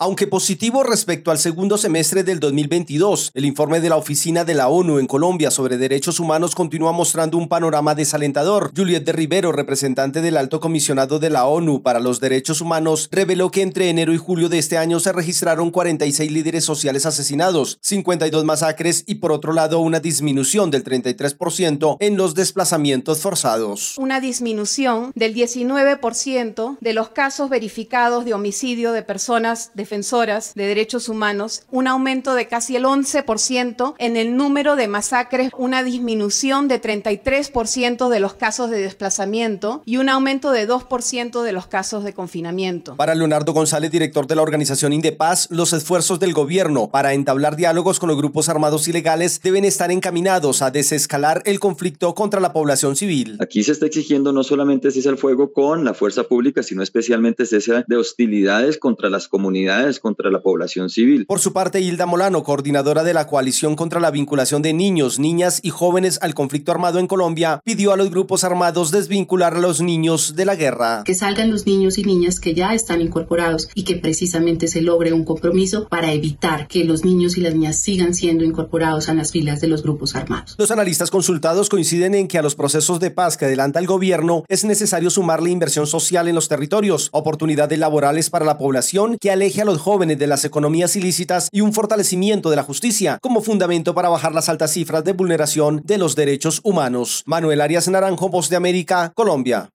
Aunque positivo respecto al segundo semestre del 2022, el informe de la Oficina de la ONU en Colombia sobre Derechos Humanos continúa mostrando un panorama desalentador. Juliette de Rivero, representante del Alto Comisionado de la ONU para los Derechos Humanos, reveló que entre enero y julio de este año se registraron 46 líderes sociales asesinados, 52 masacres y por otro lado una disminución del 33% en los desplazamientos forzados. Una disminución del 19% de los casos verificados de homicidio de personas de defensoras de derechos humanos, un aumento de casi el 11% en el número de masacres, una disminución de 33% de los casos de desplazamiento y un aumento de 2% de los casos de confinamiento. Para Leonardo González, director de la organización Indepaz, los esfuerzos del gobierno para entablar diálogos con los grupos armados ilegales deben estar encaminados a desescalar el conflicto contra la población civil. Aquí se está exigiendo no solamente cese al fuego con la fuerza pública, sino especialmente cese de hostilidades contra las comunidades contra la población civil. Por su parte, Hilda Molano, coordinadora de la Coalición contra la Vinculación de Niños, Niñas y Jóvenes al Conflicto Armado en Colombia, pidió a los grupos armados desvincular a los niños de la guerra. Que salgan los niños y niñas que ya están incorporados y que precisamente se logre un compromiso para evitar que los niños y las niñas sigan siendo incorporados a las filas de los grupos armados. Los analistas consultados coinciden en que a los procesos de paz que adelanta el gobierno es necesario sumarle inversión social en los territorios, oportunidades laborales para la población que aleje a los jóvenes de las economías ilícitas y un fortalecimiento de la justicia como fundamento para bajar las altas cifras de vulneración de los derechos humanos. Manuel Arias Naranjo, Voz de América, Colombia.